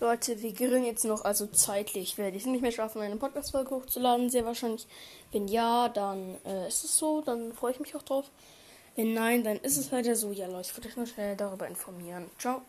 Leute, wir grillen jetzt noch, also zeitlich werde ich es nicht mehr schaffen, eine Podcast-Folge hochzuladen. Sehr wahrscheinlich. Wenn ja, dann äh, ist es so, dann freue ich mich auch drauf. Wenn nein, dann ist es weiter so. Ja, Leute, ich würde euch nur schnell darüber informieren. Ciao.